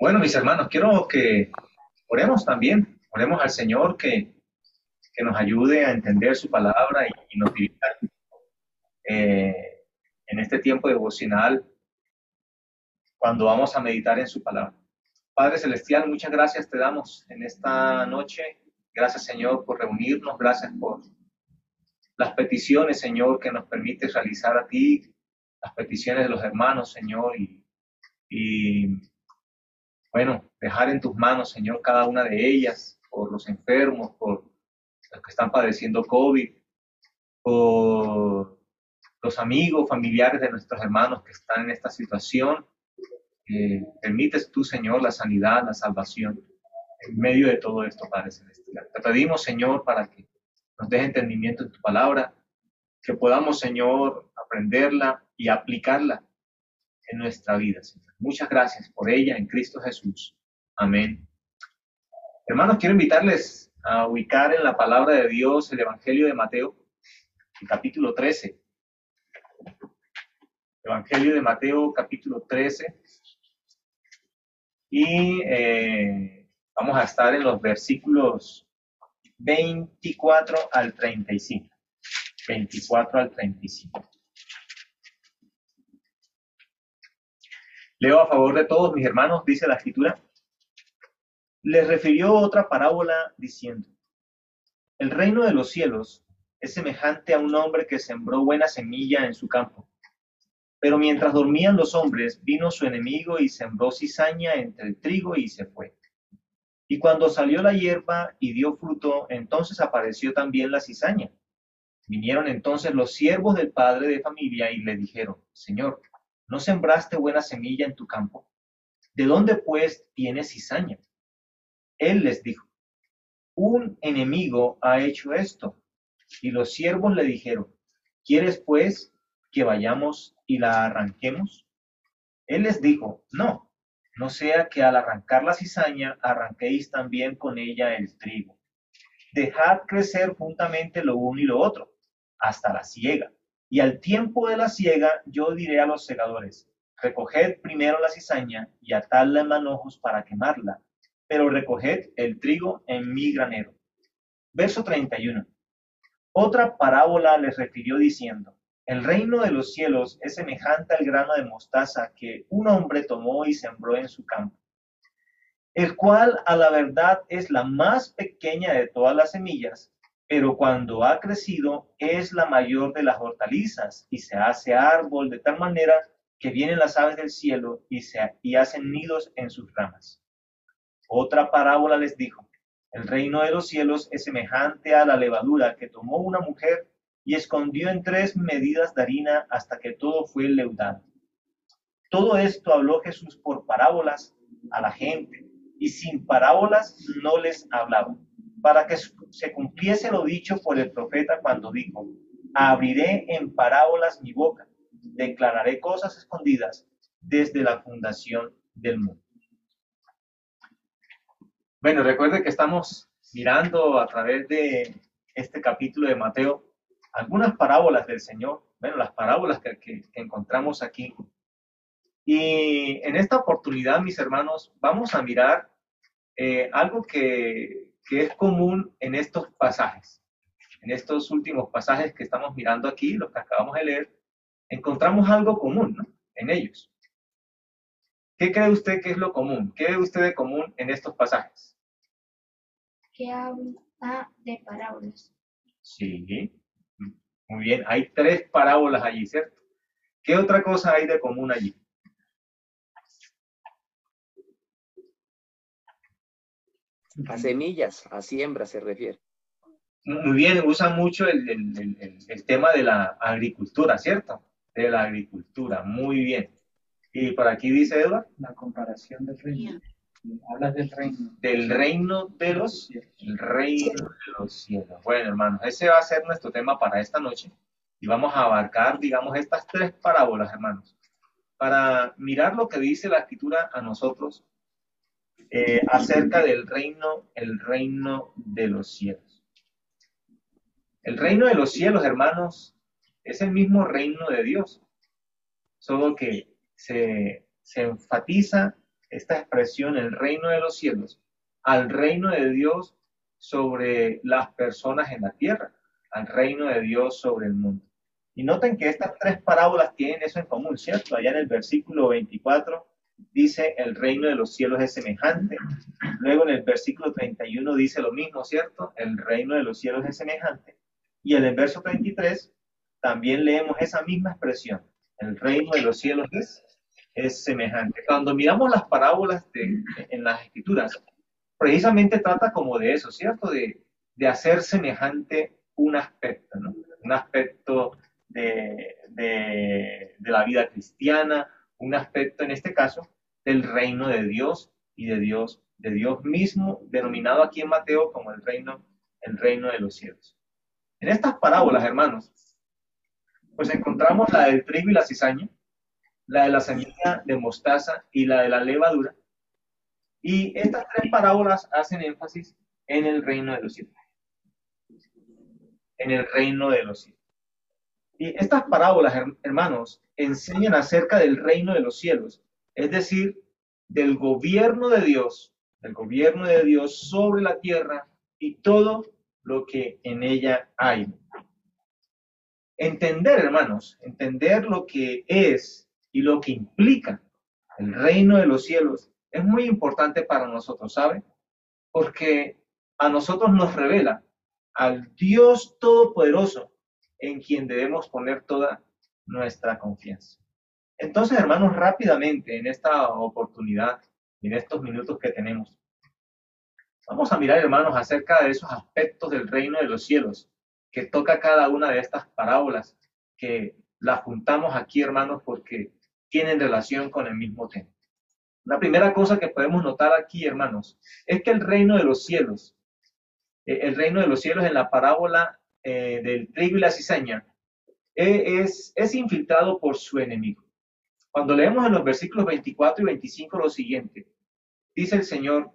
Bueno, mis hermanos, quiero que oremos también, oremos al Señor que, que nos ayude a entender su palabra y, nos dirija eh, en este tiempo devocional cuando vamos a meditar en su palabra. Padre Celestial, muchas gracias te damos en esta noche. Gracias, Señor, por reunirnos. Gracias por las peticiones, Señor, que nos permite realizar a ti, las peticiones de los hermanos, Señor, y, y bueno, dejar en tus manos, Señor, cada una de ellas, por los enfermos, por los que están padeciendo COVID, por los amigos, familiares de nuestros hermanos que están en esta situación. permites tú, Señor, la sanidad, la salvación en medio de todo esto, Padre Celestial. Te pedimos, Señor, para que nos des entendimiento en tu palabra, que podamos, Señor, aprenderla y aplicarla en nuestra vida, Señor. Muchas gracias por ella en Cristo Jesús. Amén. Hermanos, quiero invitarles a ubicar en la palabra de Dios el Evangelio de Mateo, el capítulo 13. Evangelio de Mateo, capítulo 13. Y eh, vamos a estar en los versículos 24 al 35. 24 al 35. Leo a favor de todos mis hermanos, dice la escritura. Les refirió otra parábola diciendo, el reino de los cielos es semejante a un hombre que sembró buena semilla en su campo. Pero mientras dormían los hombres, vino su enemigo y sembró cizaña entre el trigo y se fue. Y cuando salió la hierba y dio fruto, entonces apareció también la cizaña. Vinieron entonces los siervos del padre de familia y le dijeron, Señor, ¿no sembraste buena semilla en tu campo? ¿De dónde pues tienes cizaña? Él les dijo, un enemigo ha hecho esto. Y los siervos le dijeron, ¿quieres pues que vayamos y la arranquemos? Él les dijo, no, no sea que al arrancar la cizaña arranquéis también con ella el trigo. Dejad crecer juntamente lo uno y lo otro, hasta la siega. Y al tiempo de la siega yo diré a los segadores, recoged primero la cizaña y atadla en manojos para quemarla, pero recoged el trigo en mi granero. Verso 31. Otra parábola les refirió diciendo, el reino de los cielos es semejante al grano de mostaza que un hombre tomó y sembró en su campo, el cual a la verdad es la más pequeña de todas las semillas, pero cuando ha crecido es la mayor de las hortalizas y se hace árbol de tal manera que vienen las aves del cielo y, se, y hacen nidos en sus ramas. Otra parábola les dijo, el reino de los cielos es semejante a la levadura que tomó una mujer y escondió en tres medidas de harina hasta que todo fue leudado. Todo esto habló Jesús por parábolas a la gente, y sin parábolas no les hablaba para que se cumpliese lo dicho por el profeta cuando dijo, abriré en parábolas mi boca, declararé cosas escondidas desde la fundación del mundo. Bueno, recuerde que estamos mirando a través de este capítulo de Mateo algunas parábolas del Señor, bueno, las parábolas que, encontramos aquí. Y en esta oportunidad, mis hermanos, vamos a mirar eh, algo que que es común en estos pasajes. En estos últimos pasajes que estamos mirando aquí, los que acabamos de leer, encontramos algo común en ellos. ¿Qué cree usted que es lo común? ¿Qué ve usted de común en estos pasajes? Que habla de parábolas. Sí, muy bien. Hay tres parábolas allí, ¿cierto? ¿Qué otra cosa hay de común allí? A semillas, a siembra se refiere. Muy bien, usa mucho el, tema de la agricultura, ¿cierto? De la agricultura, muy bien. Y por aquí dice Eduardo. La comparación del reino. Hablas del reino. Del reino de los, el reino de los cielos. Bueno, hermanos, ese va a ser nuestro tema para esta noche. Y vamos a abarcar, digamos, estas tres parábolas, hermanos, para mirar lo que dice la escritura a nosotros eh, acerca del reino, el reino de los cielos. El reino de los cielos, hermanos, es el mismo reino de Dios, solo que se, enfatiza esta expresión, el reino de los cielos, al reino de Dios sobre las personas en la tierra, al reino de Dios sobre el mundo. Y noten que estas tres parábolas tienen eso en común, ¿cierto? Allá en el versículo 24 dice el reino de los cielos es semejante. Luego en el versículo 31 dice lo mismo, ¿cierto? El reino de los cielos es semejante. Y en el verso 33 también leemos esa misma expresión. El reino de los cielos es, es semejante. Cuando miramos las parábolas de, en las escrituras, precisamente trata como de eso, ¿cierto? De, de hacer semejante un aspecto, ¿no? Un aspecto de, de, de la vida cristiana, un aspecto en este caso del reino de Dios y de Dios, de Dios mismo, denominado aquí en Mateo como el reino, el reino de los cielos. En estas parábolas, hermanos, pues encontramos la del trigo y la cizaña, la de la semilla de mostaza y la de la levadura. Y estas tres parábolas hacen énfasis en el reino de los cielos. En el reino de los cielos. Y estas parábolas, hermanos, enseñan acerca del reino de los cielos, es decir, del gobierno de Dios, del gobierno de Dios sobre la tierra y todo lo que en ella hay. Entender, hermanos, entender lo que es y lo que implica el reino de los cielos es muy importante para nosotros, ¿sabe? Porque a nosotros nos revela al Dios Todopoderoso en quien debemos poner toda nuestra confianza. Entonces, hermanos, rápidamente en esta oportunidad, en estos minutos que tenemos, vamos a mirar, hermanos, acerca de esos aspectos del reino de los cielos que toca cada una de estas parábolas, que las juntamos aquí, hermanos, porque tienen relación con el mismo tema. La primera cosa que podemos notar aquí, hermanos, es que el reino de los cielos, eh, el reino de los cielos en la parábola eh, del trigo y la cizaña, eh, es, es infiltrado por su enemigo. Cuando leemos en los versículos 24 y 25 lo siguiente, dice el Señor,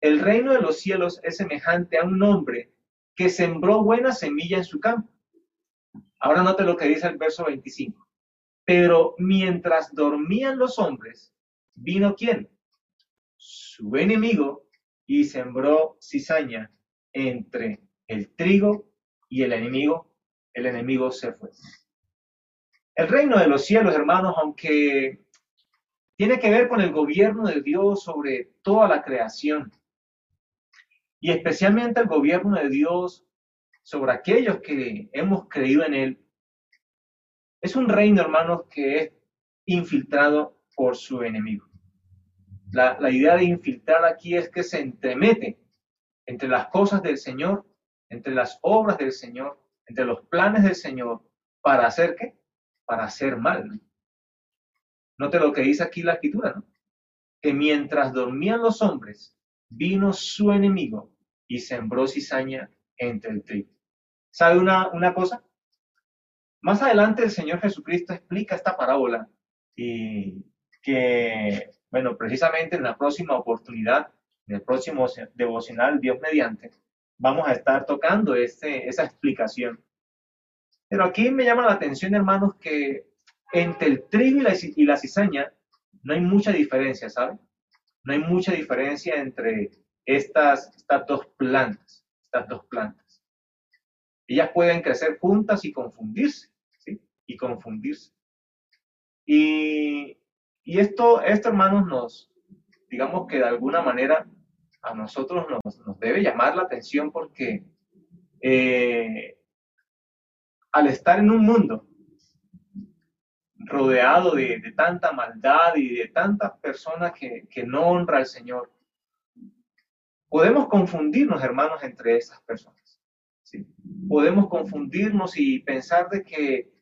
el reino de los cielos es semejante a un hombre que sembró buena semilla en su campo. Ahora note lo que dice el verso 25. Pero mientras dormían los hombres, vino quién? Su enemigo y sembró cizaña entre el trigo y el enemigo. El enemigo se fue. El reino de los cielos, hermanos, aunque tiene que ver con el gobierno de Dios sobre toda la creación, y especialmente el gobierno de Dios sobre aquellos que hemos creído en Él. Es un reino, hermanos, que es infiltrado por su enemigo. La, la, idea de infiltrar aquí es que se entremete entre las cosas del Señor, entre las obras del Señor, entre los planes del Señor, para hacer qué? Para hacer mal. Note lo que dice aquí la escritura, ¿no? Que mientras dormían los hombres, vino su enemigo y sembró cizaña entre el trigo. ¿Sabe una, una cosa? Más adelante el Señor Jesucristo explica esta parábola y que, bueno, precisamente en la próxima oportunidad, en el próximo devocional, Dios mediante, vamos a estar tocando esa explicación. Pero aquí me llama la atención, hermanos, que entre el trigo y la, y la cizaña no hay mucha diferencia, ¿sabe? No hay mucha diferencia entre estas, estas dos plantas, estas dos plantas. Ellas pueden crecer juntas y confundirse, ¿sí? Y confundirse. Y, y esto, esto, hermanos, nos, digamos que de alguna manera a nosotros nos, debe llamar la atención porque eh, al estar en un mundo rodeado de, tanta maldad y de tantas personas que, que no honra al Señor, Podemos confundirnos, hermanos, entre esas personas. ¿sí? Podemos confundirnos y pensar de que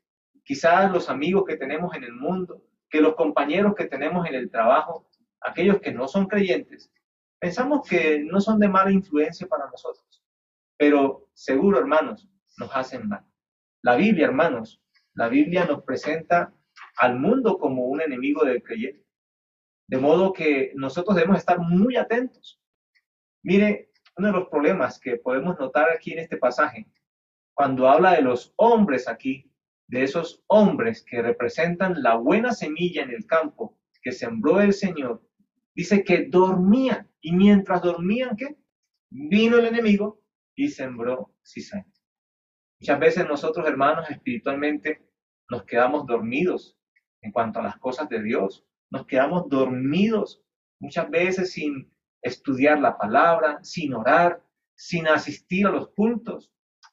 quizás los amigos que tenemos en el mundo, que los compañeros que tenemos en el trabajo, aquellos que no son creyentes, pensamos que no son de mala influencia para nosotros. Pero seguro, hermanos, nos hacen mal. La Biblia, hermanos, la Biblia nos presenta al mundo como un enemigo del creyente. De modo que nosotros debemos estar muy atentos Mire, uno de los problemas que podemos notar aquí en este pasaje, cuando habla de los hombres aquí, de esos hombres que representan la buena semilla en el campo que sembró el Señor, dice que dormían. Y mientras dormían, ¿qué? Vino el enemigo y sembró cizaña. Muchas veces nosotros, hermanos, espiritualmente nos quedamos dormidos en cuanto a las cosas de Dios. Nos quedamos dormidos muchas veces sin estudiar la palabra, sin orar, sin asistir a los cultos.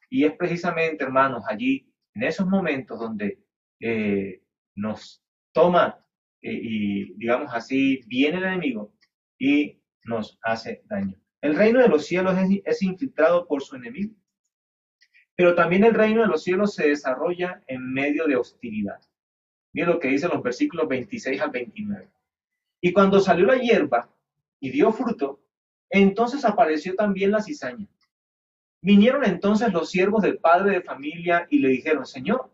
Y es precisamente, hermanos, allí, en esos momentos donde eh, nos toma y, digamos así, viene el enemigo y nos hace daño. El reino de los cielos es, infiltrado por su enemigo, pero también el reino de los cielos se desarrolla en medio de hostilidad. Miren lo que dicen los versículos 26 al 29. Y cuando salió la hierba y dio fruto, entonces apareció también la cizaña. Vinieron entonces los siervos del padre de familia y le dijeron, Señor,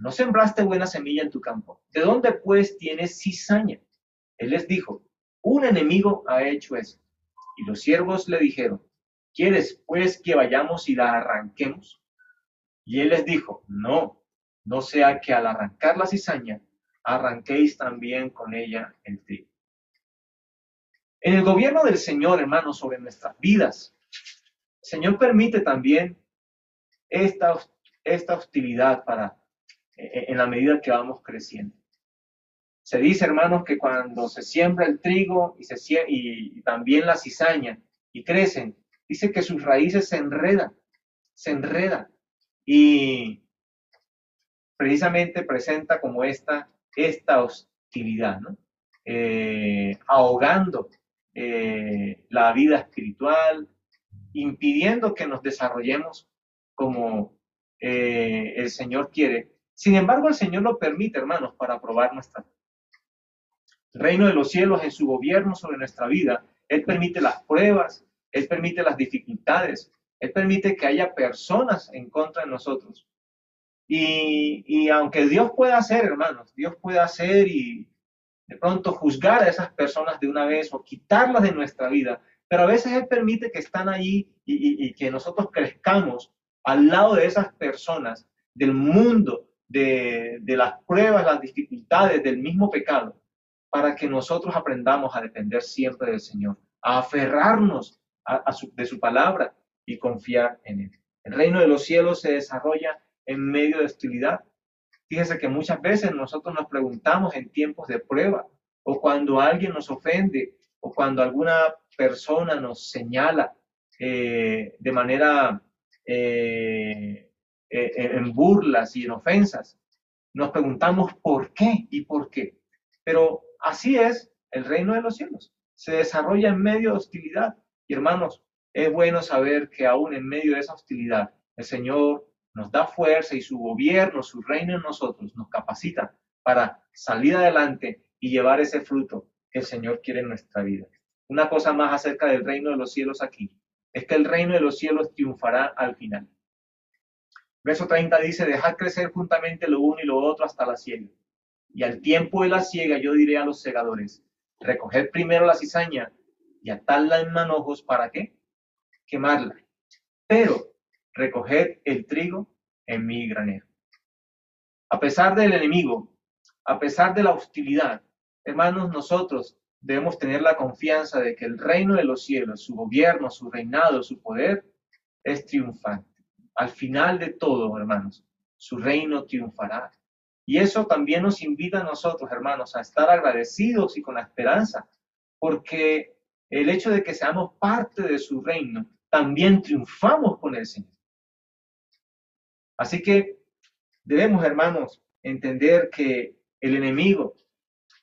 no sembraste buena semilla en tu campo. ¿De dónde pues tienes cizaña? Él les dijo, un enemigo ha hecho eso. Y los siervos le dijeron, ¿quieres pues que vayamos y la arranquemos? Y él les dijo, no, no sea que al arrancar la cizaña, arranquéis también con ella el trigo. En el gobierno del Señor, hermanos, sobre nuestras vidas, el Señor permite también esta, esta hostilidad para, en la medida que vamos creciendo. Se dice, hermanos, que cuando se siembra el trigo y, también la cizaña y crecen, dice que sus raíces se enredan, se enredan. Y precisamente presenta como esta, esta hostilidad, ¿no? Eh, ahogando eh, la vida espiritual, impidiendo que nos desarrollemos como eh, el Señor quiere. Sin embargo, el Señor lo permite, hermanos, para probar nuestra el reino de los cielos en su gobierno sobre nuestra vida. Él permite las pruebas, Él permite las dificultades, Él permite que haya personas en contra de nosotros. Y, y aunque Dios pueda hacer, hermanos, Dios puede hacer y de pronto juzgar a esas personas de una vez o quitarlas de nuestra vida, pero a veces Él permite que están allí y, y que nosotros crezcamos al lado de esas personas, del mundo, de, las pruebas, las dificultades, del mismo pecado, para que nosotros aprendamos a depender siempre del Señor, a aferrarnos a, de su palabra y confiar en Él. El reino de los cielos se desarrolla en medio de hostilidad. Fíjese que muchas veces nosotros nos preguntamos en tiempos de prueba o cuando alguien nos ofende o cuando alguna persona nos señala eh, de manera eh, eh, en burlas y en ofensas. Nos preguntamos por qué y por qué. Pero Así es el reino de los cielos. Se desarrolla en medio de hostilidad. Y hermanos, es bueno saber que aún en medio de esa hostilidad, el Señor nos da fuerza y su gobierno, su reino en nosotros, nos capacita para salir adelante y llevar ese fruto que el Señor quiere en nuestra vida. Una cosa más acerca del reino de los cielos aquí, es que el reino de los cielos triunfará al final. Verso 30 dice, dejad crecer juntamente lo uno y lo otro hasta la siega. Y al tiempo de la siega yo diré a los segadores, recoged primero la cizaña y atadla en manojos, ¿para qué? Quemarla. Pero recoged el trigo en mi granero. A pesar del enemigo, a pesar de la hostilidad, hermanos, nosotros debemos tener la confianza de que el reino de los cielos, su gobierno, su reinado, su poder, es triunfante. Al final de todo, hermanos, su reino triunfará. Y eso también nos invita a nosotros, hermanos, a estar agradecidos y con la esperanza, porque el hecho de que seamos parte de su reino, también triunfamos con el Señor. Así que debemos, hermanos, entender que el enemigo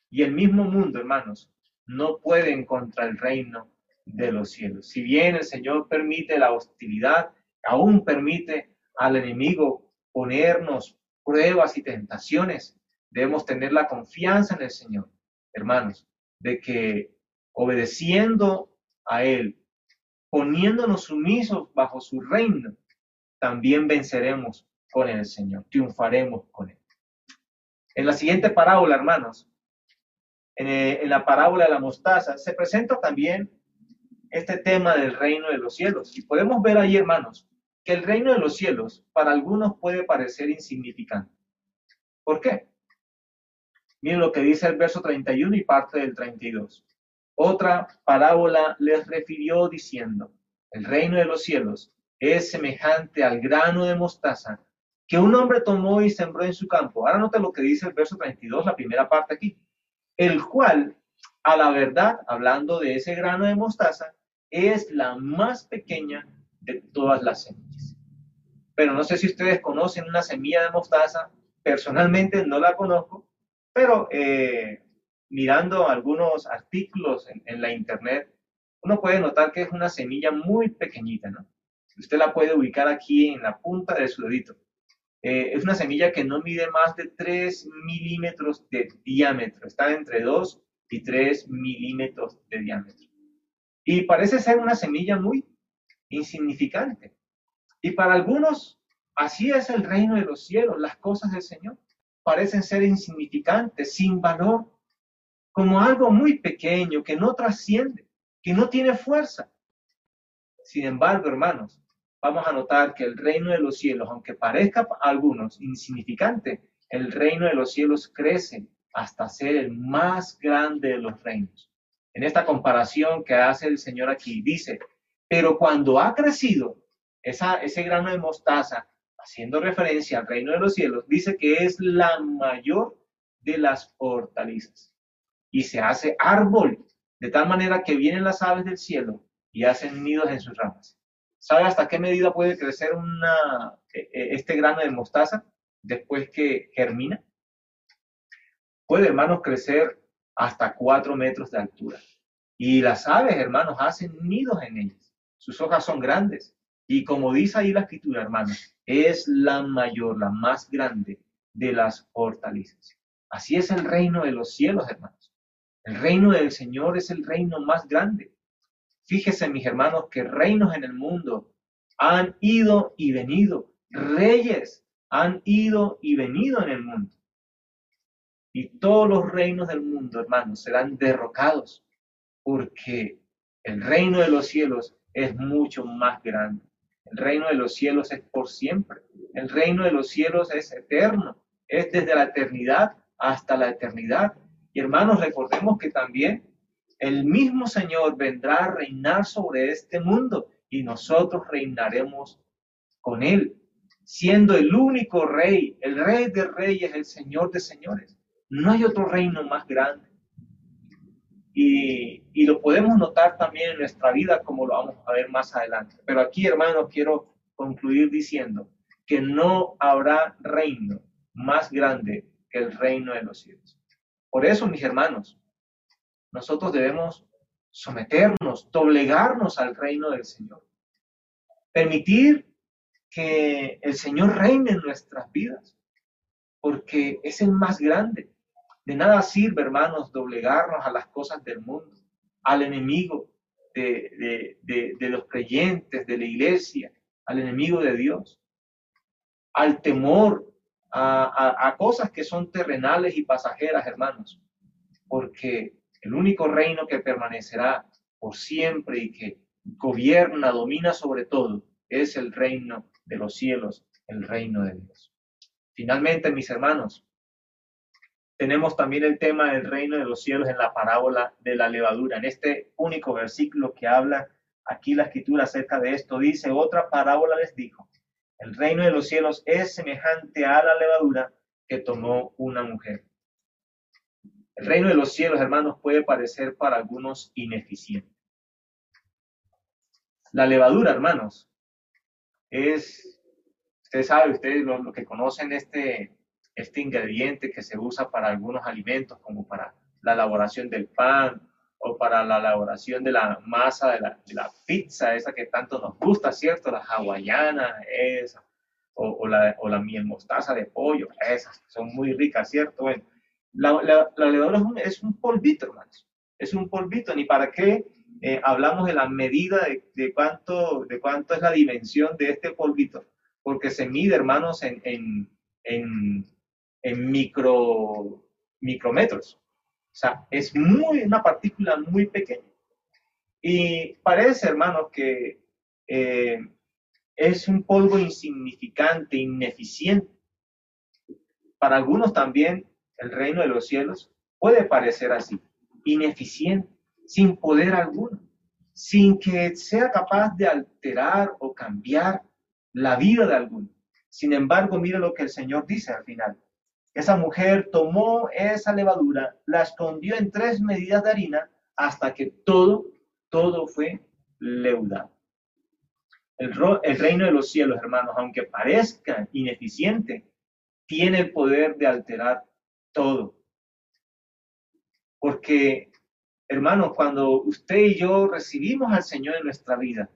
y el mismo mundo, hermanos, no pueden contra el reino de los cielos. Si bien el Señor permite la hostilidad, aún permite al enemigo ponernos pruebas y tentaciones, debemos tener la confianza en el Señor, hermanos, de que obedeciendo a Él, poniéndonos sumisos bajo su reino, también venceremos con el Señor, triunfaremos con Él. En la siguiente parábola, hermanos, en, eh, la parábola de la mostaza, se presenta también este tema del reino de los cielos. Y podemos ver ahí, hermanos, que el reino de los cielos para algunos puede parecer insignificante. ¿Por qué? Miren lo que dice el verso 31 y parte del 32. Otra parábola les refirió diciendo, el reino de los cielos es semejante al grano de mostaza que un hombre tomó y sembró en su campo. Ahora nota lo que dice el verso 32, la primera parte aquí. El cual, a la verdad, hablando de ese grano de mostaza, es la más pequeña de todas las semillas. Pero no sé si ustedes conocen una semilla de mostaza. Personalmente no la conozco, pero eh, mirando algunos artículos en, la internet, uno puede notar que es una semilla muy pequeñita, ¿no? Usted la puede ubicar aquí en la punta de su dedito. Eh, es una semilla que no mide más de 3 milímetros de diámetro, está entre 2 y 3 milímetros de diámetro. Y parece ser una semilla muy insignificante. Y para algunos, así es el reino de los cielos, las cosas del Señor. Parecen ser insignificantes, sin valor, como algo muy pequeño que no trasciende, que no tiene fuerza. Sin embargo, hermanos, vamos a notar que el reino de los cielos, aunque parezca a algunos insignificante, el reino de los cielos crece hasta ser el más grande de los reinos. En esta comparación que hace el Señor aquí, dice, pero cuando ha crecido ese grano de mostaza, haciendo referencia al reino de los cielos, dice que es la mayor de las hortalizas y se hace árbol, de tal manera que vienen las aves del cielo y hacen nidos en sus ramas. ¿Sabe hasta qué medida puede crecer e, e, este grano de mostaza después que germina? Puede, hermanos, crecer hasta cuatro metros de altura. Y las aves, hermanos, hacen nidos en ellas. Sus hojas son grandes. Y como dice ahí la escritura, hermanos, es la mayor, la más grande de las hortalizas. Así es el reino de los cielos, hermanos. El reino del Señor es el reino más grande. Fíjese, mis hermanos, que reinos en el mundo han ido y venido, reyes han ido y venido en el mundo. Y todos los reinos del mundo, hermanos, serán derrocados, porque el reino de los cielos es mucho más grande. El reino de los cielos es por siempre. El reino de los cielos es eterno. Es desde la eternidad hasta la eternidad. Y hermanos, recordemos que también el mismo Señor vendrá a reinar sobre este mundo y nosotros reinaremos con Él, siendo el único rey, el rey de reyes, el Señor de señores. No hay otro reino más grande. Y, lo podemos notar también en nuestra vida como lo vamos a ver más adelante. Pero aquí, hermanos, quiero concluir diciendo que no habrá reino más grande que el reino de los cielos. Por eso, mis hermanos, nosotros debemos someternos, doblegarnos al reino del Señor. Permitir que el Señor reine en nuestras vidas, porque es el más grande. De nada sirve, hermanos, doblegarnos a las cosas del mundo, al enemigo de, los creyentes, de la iglesia, al enemigo de Dios, al temor, a cosas que son terrenales y pasajeras, hermanos, porque el único reino que permanecerá por siempre y que gobierna, domina sobre todo, es el reino de los cielos, el reino de Dios. Finalmente, mis hermanos, tenemos también el tema del reino de los cielos en la parábola de la levadura. En este único versículo que habla aquí la escritura acerca de esto, dice, otra parábola les dijo, el reino de los cielos es semejante a la levadura que tomó una mujer el reino de los cielos, hermanos, puede parecer para algunos ineficiente. La levadura, hermanos, es, usted sabe, ustedes lo, que conocen este, este ingrediente que se usa para algunos alimentos, como para la elaboración del pan o para la elaboración de la masa de la, de la pizza, esa que tanto nos gusta, ¿cierto? La hawaiana, esa, o, o, la, o la miel mostaza de pollo, esas, son muy ricas, ¿cierto? Bueno, la, levadura es un, polvito, hermanos. Es un polvito. Ni para qué eh, hablamos de la medida de, cuánto, de cuánto es la dimensión de este polvito. Porque se mide, hermanos, en, en, en, micro, micrometros. O sea, es muy, una partícula muy pequeña. Y parece, hermanos, que eh, es un polvo insignificante, ineficiente. Para algunos también el reino de los cielos puede parecer así, ineficiente, sin poder alguno, sin que sea capaz de alterar o cambiar la vida de alguno. Sin embargo, mire lo que el Señor dice al final. Esa mujer tomó esa levadura, la escondió en tres medidas de harina hasta que todo, todo fue leudado. El, el reino de los cielos, hermanos, aunque parezca ineficiente, tiene el poder de alterar todo. Porque, hermanos, cuando usted y yo recibimos al Señor en nuestra vida,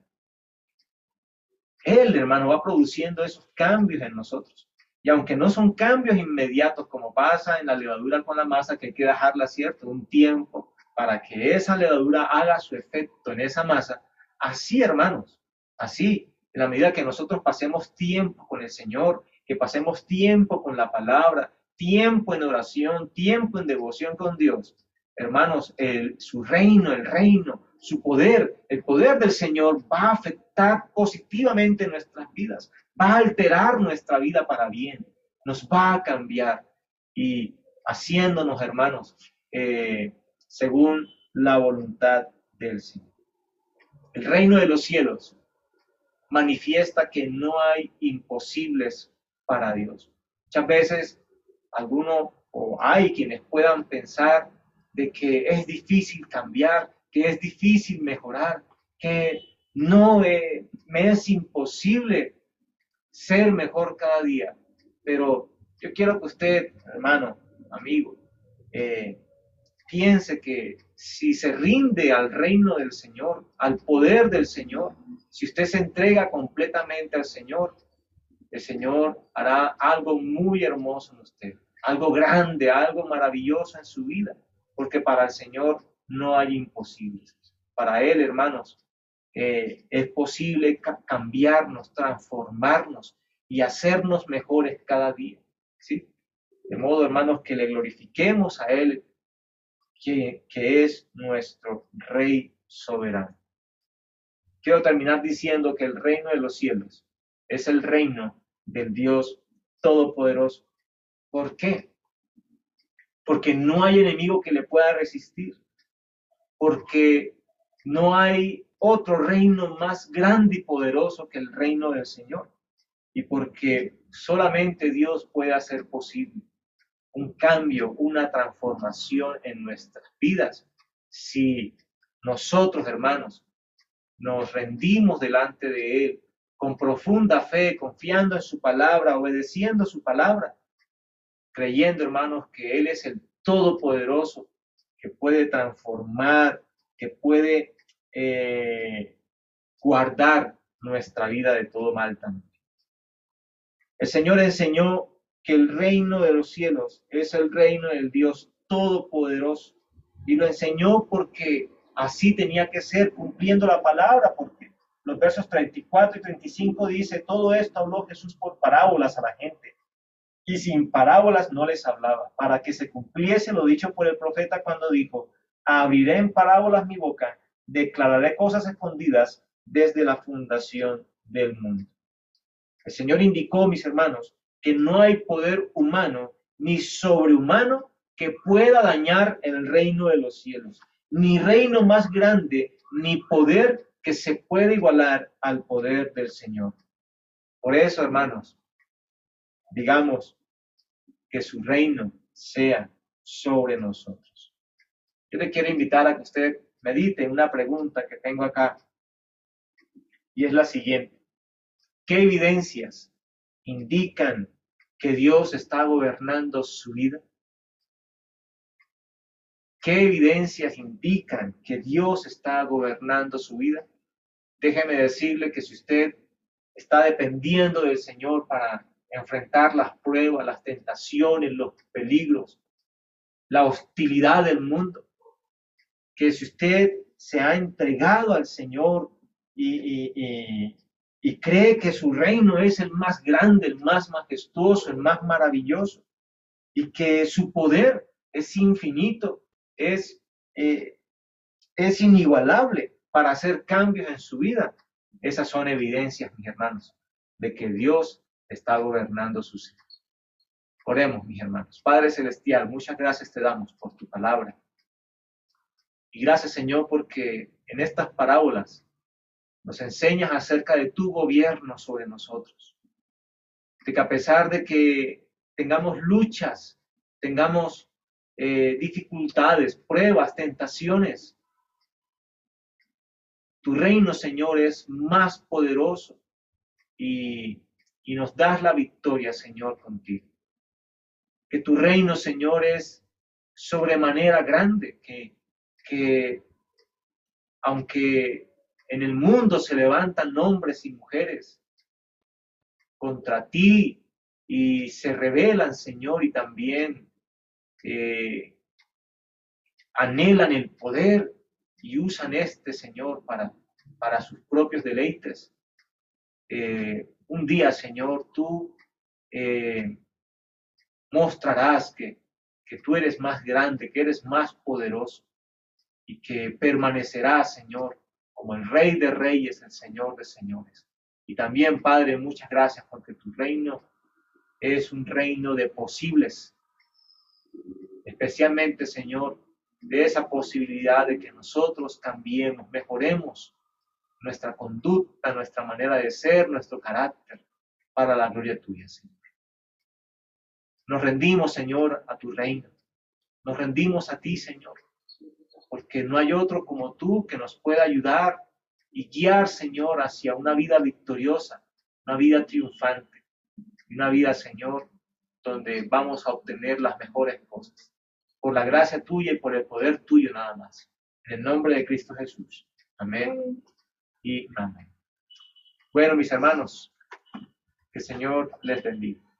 Él, hermano, va produciendo esos cambios en nosotros. Y aunque no son cambios inmediatos como pasa en la levadura con la masa, que hay que dejarla, ¿cierto? Un tiempo para que esa levadura haga su efecto en esa masa. Así, hermanos, así, en la medida que nosotros pasemos tiempo con el Señor, que pasemos tiempo con la palabra, tiempo en oración, tiempo en devoción con Dios, hermanos, el, su reino, el reino, su poder, el poder del Señor va a afectar positivamente nuestras vidas, va a alterar nuestra vida para bien, nos va a cambiar y haciéndonos, hermanos, eh, según la voluntad del Señor. El reino de los cielos manifiesta que no hay imposibles para Dios. Muchas veces alguno o hay quienes puedan pensar de que es difícil cambiar, que es difícil mejorar, que no me es imposible ser mejor cada día. Pero yo quiero que usted, hermano, amigo, eh, piense que si se rinde al reino del Señor, al poder del Señor, si usted se entrega completamente al Señor, el Señor hará algo muy hermoso en usted, algo grande, algo maravilloso en su vida, porque para el Señor no hay imposibles. Para Él, hermanos, eh, es posible cambiarnos, transformarnos y hacernos mejores cada día. ¿sí? De modo, hermanos, que le glorifiquemos a Él, que, que es nuestro Rey soberano. Quiero terminar diciendo que el reino de los cielos es el reino del Dios Todopoderoso. ¿Por qué? Porque no hay enemigo que le pueda resistir. Porque no hay otro reino más grande y poderoso que el reino del Señor. Y porque solamente Dios puede hacer posible un cambio, una transformación en nuestras vidas. Si nosotros, hermanos, nos rendimos delante de Él con profunda fe, confiando en su palabra, obedeciendo su palabra, creyendo, hermanos, que Él es el Todopoderoso, que puede transformar, que puede eh, guardar nuestra vida de todo mal también. El Señor enseñó que el reino de los cielos es el reino del Dios Todopoderoso y lo enseñó porque así tenía que ser, cumpliendo la palabra, porque los versos 34 y 35 dice, todo esto habló Jesús por parábolas a la gente y sin parábolas no les hablaba, para que se cumpliese lo dicho por el profeta cuando dijo, abriré en parábolas mi boca declararé cosas escondidas desde la fundación del mundo. El Señor indicó, mis hermanos, que no hay poder humano ni sobrehumano que pueda dañar el reino de los cielos, ni reino más grande, ni poder que se pueda igualar al poder del Señor. Por eso, hermanos, digamos que su reino sea sobre nosotros. Yo le quiero invitar a que usted medite una pregunta que tengo acá y es la siguiente. ¿Qué evidencias indican que Dios está gobernando su vida? ¿Qué evidencias indican que Dios está gobernando su vida? Déjeme decirle que si usted está dependiendo del Señor para enfrentar las pruebas, las tentaciones, los peligros, la hostilidad del mundo, que si usted se ha entregado al Señor y, cree que su reino es el más grande, el más majestuoso, el más maravilloso, y que su poder es infinito, es, eh, es inigualable para hacer cambios en su vida. Esas son evidencias, mis hermanos, de que Dios está gobernando sus hijos. Oremos, mis hermanos. Padre Celestial, muchas gracias te damos por tu palabra. Y gracias, Señor, porque en estas parábolas nos enseñas acerca de tu gobierno sobre nosotros. De que a pesar de que tengamos luchas, tengamos eh, dificultades, pruebas, tentaciones, tu reino, Señor, es más poderoso y, y nos das la victoria, Señor, contigo. Que tu reino, Señor, es sobremanera grande, que, que aunque en el mundo se levantan hombres y mujeres contra ti y se rebelan, Señor, y también eh, anhelan el poder y usan este Señor para, para sus propios deleites. Eh, un día, Señor, tú eh, mostrarás que, que tú eres más grande, que eres más poderoso y que permanecerás, Señor, como el Rey de Reyes, el Señor de Señores. Y también, Padre, muchas gracias porque tu reino es un reino de posibles, especialmente, Señor, de esa posibilidad de que nosotros cambiemos, mejoremos nuestra conducta, nuestra manera de ser, nuestro carácter, para la gloria tuya, Señor. Nos rendimos, Señor, a tu reino. Nos rendimos a ti, Señor, porque no hay otro como tú que nos pueda ayudar y guiar, Señor, hacia una vida victoriosa, una vida triunfante, una vida, Señor, donde vamos a obtener las mejores cosas por la gracia tuya y por el poder tuyo nada más. En el nombre de Cristo Jesús. Amén y amén. Bueno, mis hermanos, que el Señor les bendiga.